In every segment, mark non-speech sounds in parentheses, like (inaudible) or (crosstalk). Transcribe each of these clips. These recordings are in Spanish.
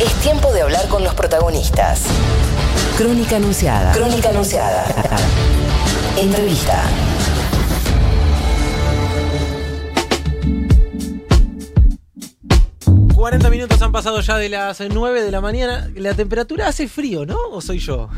Es tiempo de hablar con los protagonistas. Crónica Anunciada. Crónica Anunciada. Entrevista. ...40 minutos han pasado ya de las 9 de la mañana. La temperatura hace frío, ¿no? ¿O soy yo?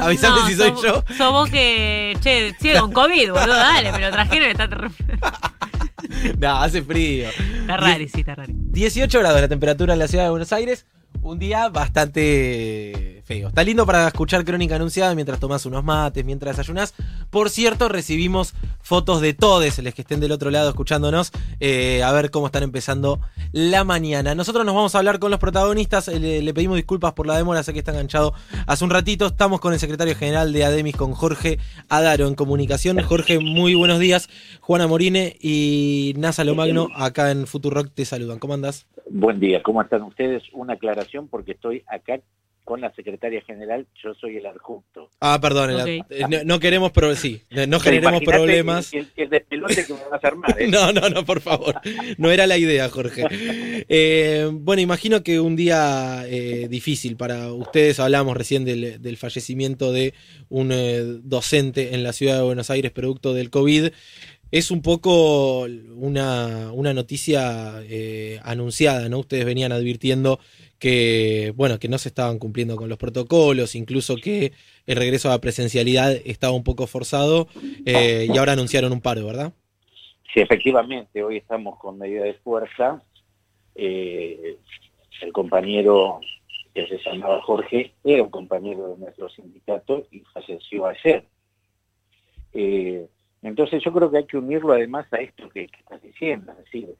Avisame No, si soy yo. Sos vos que, che, sigue con COVID, boludo, dale, pero trajeron está, ter- (laughs) No, hace frío. está rari, sí, está rari. 18 grados la temperatura en la ciudad de Buenos Aires. Un día bastante feo. Está lindo para escuchar crónica anunciada mientras tomás unos mates, mientras desayunás. Por cierto, recibimos fotos de todos los que estén del otro lado escuchándonos. eh, a ver cómo están empezando la mañana. Nosotros nos vamos a hablar con los protagonistas. eh, Le, le pedimos disculpas por la demora, sé que está enganchado hace un ratito. Estamos con el secretario general de Ademis, con Jorge Adaro en comunicación. Jorge, muy buenos días. Juana Morine y Nasa Lomagno acá en Futurock te saludan. ¿Cómo andás? Buen día, ¿cómo están ustedes? Una aclaración porque estoy acá con la secretaria general, yo soy el adjunto. Ah, perdón, la- eh, no, no queremos, pero sí, no generemos problemas. El, el despelote que me vas a armar. ¿eh? (laughs) No, no, no, por favor. No era la idea, Jorge. Eh, bueno, imagino que un día eh, difícil para ustedes. Hablamos recién del, del fallecimiento de un eh, docente en la ciudad de Buenos Aires producto del COVID. Es un poco una, una noticia eh, anunciada, ¿no? Ustedes venían advirtiendo que, bueno, que no se estaban cumpliendo con los protocolos, incluso que el regreso a la presencialidad estaba un poco forzado eh, y ahora anunciaron un paro, ¿verdad? Sí, efectivamente, hoy estamos con medida de fuerza. Eh, el compañero que se llamaba Jorge era un compañero de nuestro sindicato y falleció ayer. Eh, entonces yo creo que hay que unirlo además a esto que, que estás diciendo, es decir,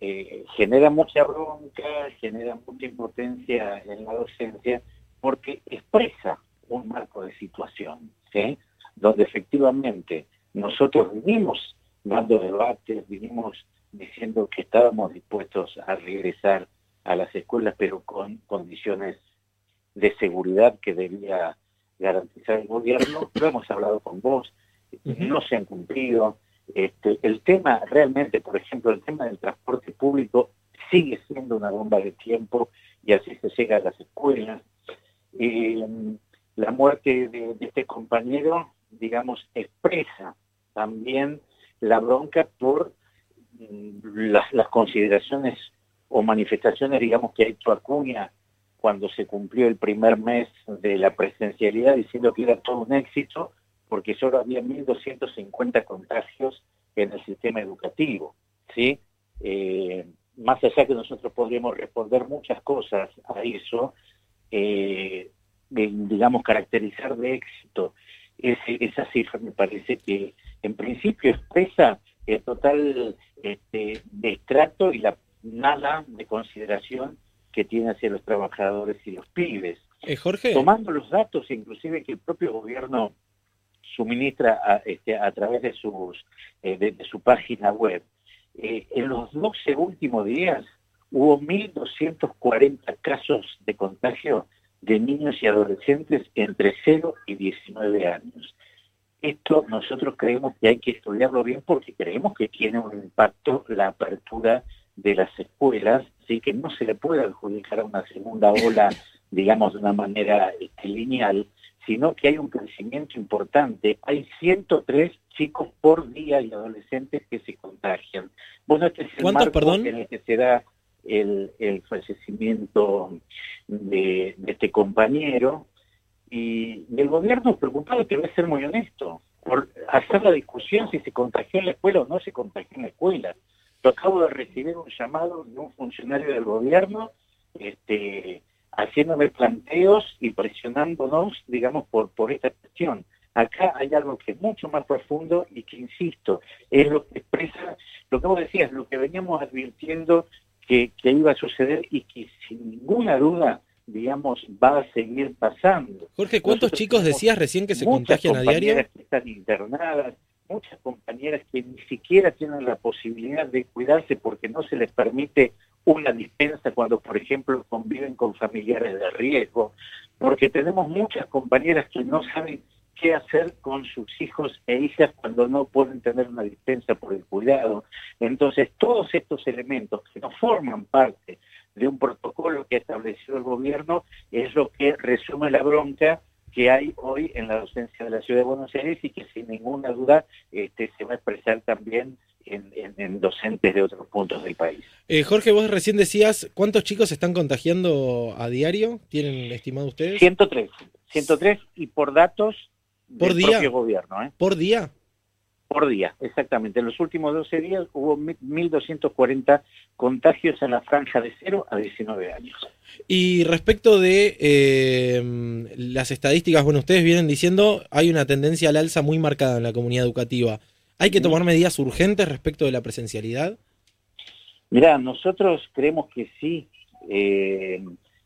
eh, genera mucha bronca, genera mucha impotencia en la docencia, porque expresa un marco de situación, ¿sí? donde efectivamente nosotros vinimos dando debates, vinimos diciendo que estábamos dispuestos a regresar a las escuelas, pero con condiciones de seguridad que debía garantizar el gobierno. (laughs) Lo hemos hablado con vos, no se han cumplido. Este, el tema realmente, por ejemplo, el tema del transporte público sigue siendo una bomba de tiempo y así se llega a las escuelas. Eh, la muerte de, este compañero, digamos, expresa también la bronca por mm, las, las consideraciones o manifestaciones, digamos, que ha hecho Acuña cuando se cumplió el primer mes de la presencialidad, diciendo que era todo un éxito, porque solo había 1.250 contagios en el sistema educativo, ¿sí? Eh, más allá que nosotros podríamos responder muchas cosas a eso, eh, digamos, caracterizar de éxito ese, esa cifra me parece que en principio expresa el total este, destrato y la nada de consideración que tiene hacia los trabajadores y los pibes. Eh, Jorge. Tomando los datos, inclusive que el propio gobierno suministra a, este, a través de, sus, eh, de, su página web, eh, en los 12 últimos días hubo 1.240 casos de contagio de niños y adolescentes entre 0 y 19 años. Esto nosotros creemos que hay que estudiarlo bien porque creemos que tiene un impacto la apertura de las escuelas, así que no se le puede adjudicar a una segunda ola, digamos, de una manera este, lineal, sino que hay un crecimiento importante. Hay 103 chicos por día y adolescentes que se contagian. Bueno, este es el ¿Cuántos, marco perdón? en el que se da el, el fallecimiento de, de este compañero. Y, y el gobierno preocupado, te voy a ser muy honesto, por hacer la discusión si se contagió en la escuela o no se contagió en la escuela. Yo acabo de recibir un llamado de un funcionario del gobierno este, haciéndome planteos y presionándonos, digamos, por, por esta cuestión. Acá hay algo que es mucho más profundo y que, insisto, es lo que expresa, lo que vos decías, lo que veníamos advirtiendo que, que iba a suceder y que sin ninguna duda, digamos, va a seguir pasando. Jorge, ¿cuántos Nosotros chicos decías recién que se muchas contagian a diario? compañeras que están internadas, muchas compañeras que ni siquiera tienen la posibilidad de cuidarse porque no se les permite una dispensa cuando, por ejemplo, conviven con familiares de riesgo, porque tenemos muchas compañeras que no saben qué hacer con sus hijos e hijas cuando no pueden tener una dispensa por el cuidado. Entonces, todos estos elementos que no forman parte de un protocolo que ha establecido el gobierno es lo que resume la bronca que hay hoy en la docencia de la Ciudad de Buenos Aires y que sin ninguna duda este, se va a expresar también en, docentes de otros puntos del país. Eh, Jorge, vos recién decías, ¿cuántos chicos se están contagiando a diario? ¿Tienen estimado ustedes? 103, 103 y por datos ¿Por del día? propio gobierno. ¿eh? ¿Por día? Por día, exactamente. En los últimos 12 días hubo 1.240 contagios en la franja de 0 a 19 años. Y respecto de eh, las estadísticas, bueno, ustedes vienen diciendo hay una tendencia al alza muy marcada en la comunidad educativa. ¿Hay que tomar medidas urgentes respecto de la presencialidad? Mira, nosotros creemos que sí. Eh,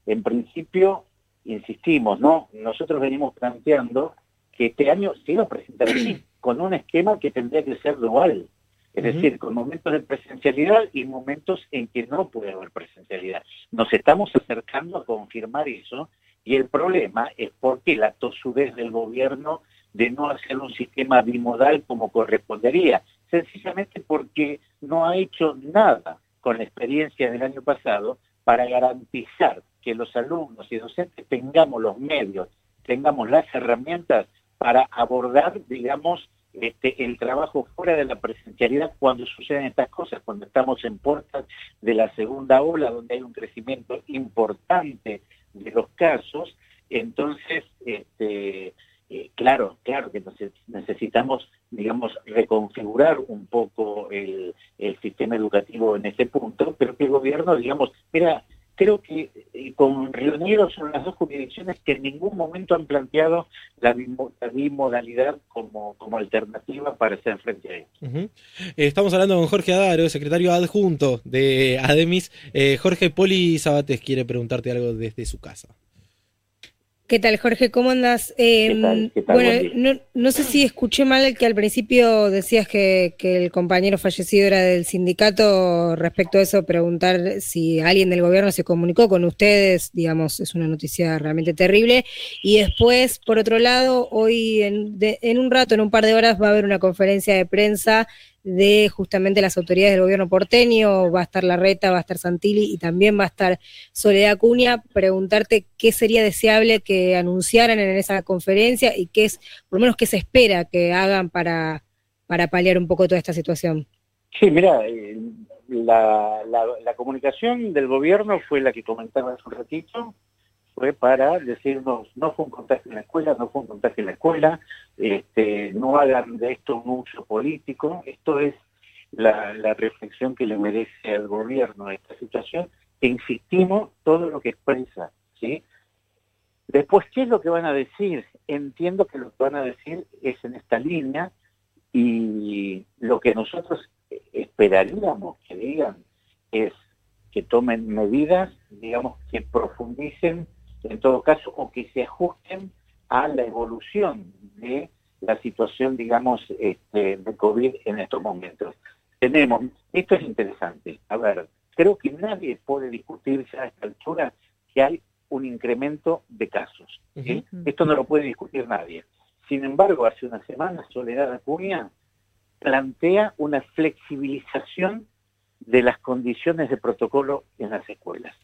en principio, insistimos, ¿no? Nosotros venimos planteando que este año se iba a presentar así, con un esquema que tendría que ser dual. Es decir, con momentos de presencialidad y momentos en que no puede haber presencialidad. Nos estamos acercando a confirmar eso y el problema es porque la tosudez del gobierno de no hacer un sistema bimodal como correspondería, sencillamente porque no ha hecho nada con la experiencia del año pasado para garantizar que los alumnos y docentes tengamos los medios, tengamos las herramientas para abordar, digamos, este, el trabajo fuera de la presencialidad cuando suceden estas cosas, cuando estamos en puertas de la segunda ola, donde hay un crecimiento importante de los casos, entonces, este, eh, claro, claro que necesitamos, digamos, reconfigurar un poco el, sistema educativo en ese punto, pero que el gobierno, digamos, mira, creo que eh, con Negro son las dos jurisdicciones que en ningún momento han planteado la, bimodalidad como, como alternativa para hacer frente a esto. Eh, estamos hablando con Jorge Adaro, secretario adjunto de ADEMIS. Jorge Poli Sabates quiere preguntarte algo desde su casa. ¿Qué tal, Jorge? ¿Cómo andas? Em, bueno, no, sé si escuché mal que al principio decías que, el compañero fallecido era del sindicato. Respecto a eso, preguntar si alguien del gobierno se comunicó con ustedes, digamos, es una noticia realmente terrible. Y después, por otro lado, hoy en, en un rato, en un par de horas, va a haber una conferencia de prensa de justamente las autoridades del gobierno porteño, va a estar Larreta, va a estar Santilli y también va a estar Soledad Cuña, preguntarte qué sería deseable que anunciaran en esa conferencia y qué es, por lo menos, qué se espera que hagan para, para paliar un poco toda esta situación. Sí, mira, eh, la, la comunicación del gobierno fue la que comentaba hace un ratito, fue para decirnos, no fue un contagio en la escuela, no fue un contagio en la escuela, este, no hagan de esto un uso político. Esto es la, reflexión que le merece al gobierno esta situación, que insistimos todo lo que expresa. ¿sí? Después, ¿qué es lo que van a decir? Entiendo que lo que van a decir es en esta línea y lo que nosotros esperaríamos que digan es que tomen medidas, digamos, que profundicen en todo caso, o que se ajusten a la evolución de la situación, digamos, este, de COVID en estos momentos. Tenemos, esto es interesante, a ver, creo que nadie puede discutir ya a esta altura que hay un incremento de casos. Esto no lo puede discutir nadie. Sin embargo, hace una semana Soledad Acuña plantea una flexibilización de las condiciones de protocolo en las escuelas.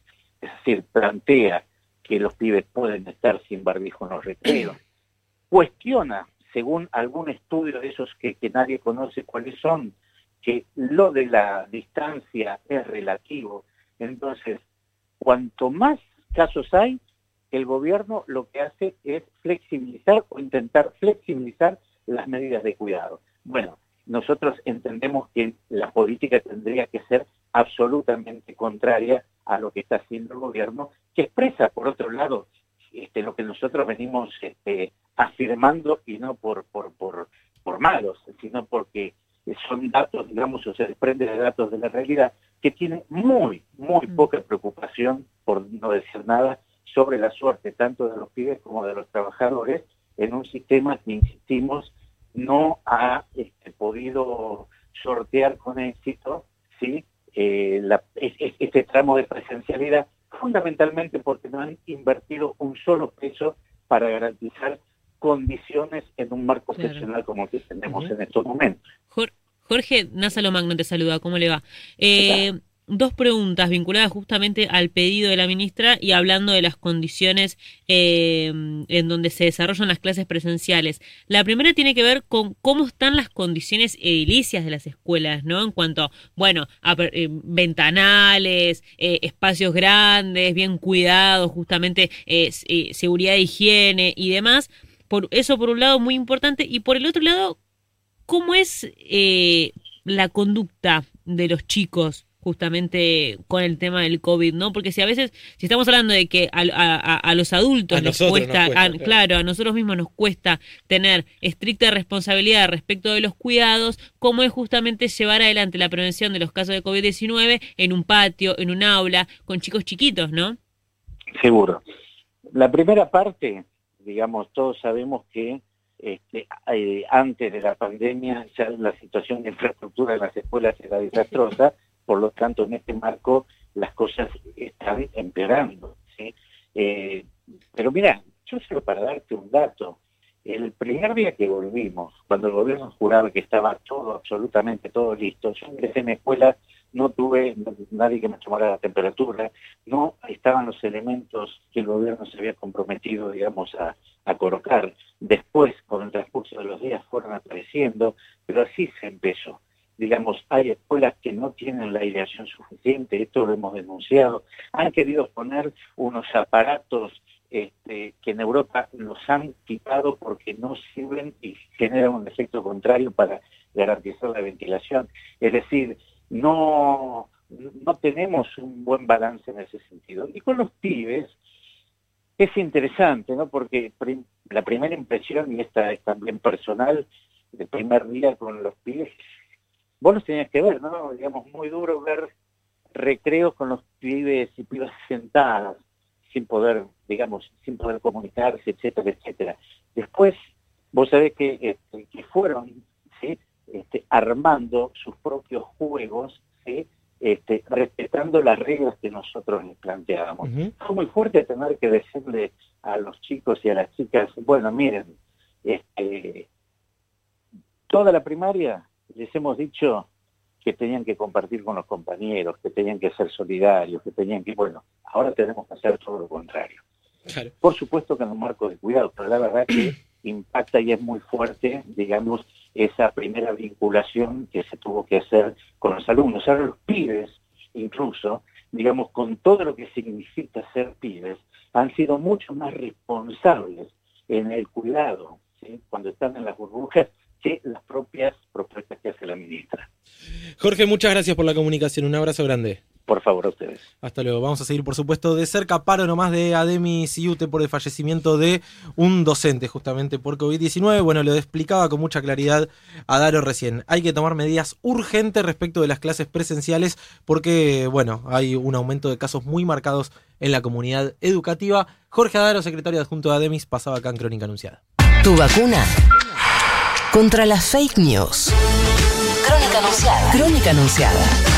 Es decir, plantea que los pibes pueden estar sin barbijo en los recreos. (clears throat) Cuestiona, según algún estudio de esos que, nadie conoce cuáles son, que lo de la distancia es relativo. Entonces, cuanto más casos hay, el gobierno lo que hace es flexibilizar o intentar flexibilizar las medidas de cuidado. Bueno, nosotros entendemos que la política tendría que ser absolutamente contraria a lo que está haciendo el gobierno, que expresa, por otro lado, este, lo que nosotros venimos este, afirmando y no por, por, por, por malos, sino porque son datos, digamos, o se desprende de datos de la realidad, que tienen muy, muy mm. poca preocupación, por no decir nada, sobre la suerte tanto de los pibes como de los trabajadores en un sistema que, insistimos, no ha este, podido sortear con éxito ¿sí? Eh, este tramo de presencialidad, fundamentalmente porque no han invertido un solo peso para garantizar condiciones en un marco profesional como el que tenemos en estos momentos. Jorge Názalo Magno te saluda, ¿cómo le va? Eh, dos preguntas vinculadas justamente al pedido de la ministra y hablando de las condiciones eh, en donde se desarrollan las clases presenciales. La primera tiene que ver con cómo están las condiciones edilicias de las escuelas, ¿no? En cuanto, bueno, a eh, ventanales, eh, espacios grandes, bien cuidados, justamente seguridad de higiene y demás. Por eso por un lado muy importante y por el otro lado, ¿cómo es la conducta de los chicos justamente con el tema del COVID, ¿no? Porque si a veces, si estamos hablando de que a, los adultos nos cuesta, claro. a nosotros mismos nos cuesta tener estricta responsabilidad respecto de los cuidados, ¿cómo es justamente llevar adelante la prevención de los casos de COVID-19 en un patio, en un aula, con chicos chiquitos, ¿no? Seguro. La primera parte, digamos, todos sabemos que este, eh, antes de la pandemia ya la situación de infraestructura de las escuelas era desastrosa por lo tanto en este marco las cosas están empeorando. Eh, pero mira, yo solo para darte un dato, el primer día que volvimos, cuando el gobierno juraba que estaba todo, absolutamente todo listo, yo ingresé en la escuela, no tuve nadie que me tomara la temperatura, no estaban los elementos que el gobierno se había comprometido, digamos, a colocar. Después, con el transcurso de los días, fueron apareciendo, pero así se empezó digamos, hay escuelas que no tienen la aireación suficiente, esto lo hemos denunciado, han querido poner unos aparatos este, que en Europa los han quitado porque no sirven y generan un efecto contrario para garantizar la ventilación. Es decir, no, no tenemos un buen balance en ese sentido. Y con los pibes es interesante, ¿no? Porque la primera impresión, y esta es también personal, el primer día con los pibes vos los tenías que ver, ¿no? Digamos, muy duro ver recreos con los pibes y pibas sentadas, sin poder, digamos, sin poder comunicarse, etcétera, etcétera. Después, vos sabés que, este, que fueron, ¿sí? Este, armando sus propios juegos, ¿sí? Este, respetando las reglas que nosotros les planteábamos. Fue muy fuerte tener que decirle a los chicos y a las chicas, bueno, miren, este, toda la primaria les hemos dicho que tenían que compartir con los compañeros, que tenían que ser solidarios, que tenían que, bueno, ahora tenemos que hacer todo lo contrario. Por supuesto que en un marco de cuidado, pero la verdad que (clears throat) impacta y es muy fuerte, digamos, esa primera vinculación que se tuvo que hacer con los alumnos. Ahora los pibes, incluso, digamos, con todo lo que significa ser pibes, han sido mucho más responsables en el cuidado, cuando están en las burbujas, que las propias propuestas que hace la ministra. Jorge, muchas gracias por la comunicación. Un abrazo grande. Por favor, a ustedes. Hasta luego. Vamos a seguir, por supuesto, de cerca. Paro nomás de Ademi Siute por el fallecimiento de un docente, justamente por COVID-19. Bueno, lo explicaba con mucha claridad a Daro recién. Hay que tomar medidas urgentes respecto de las clases presenciales porque, bueno, hay un aumento de casos muy marcados en la comunidad educativa. Jorge Adaro, secretario adjunto de Ademis, pasaba acá en Crónica Anunciada. ¿Tu vacuna? Contra las fake news. Crónica anunciada. Crónica anunciada.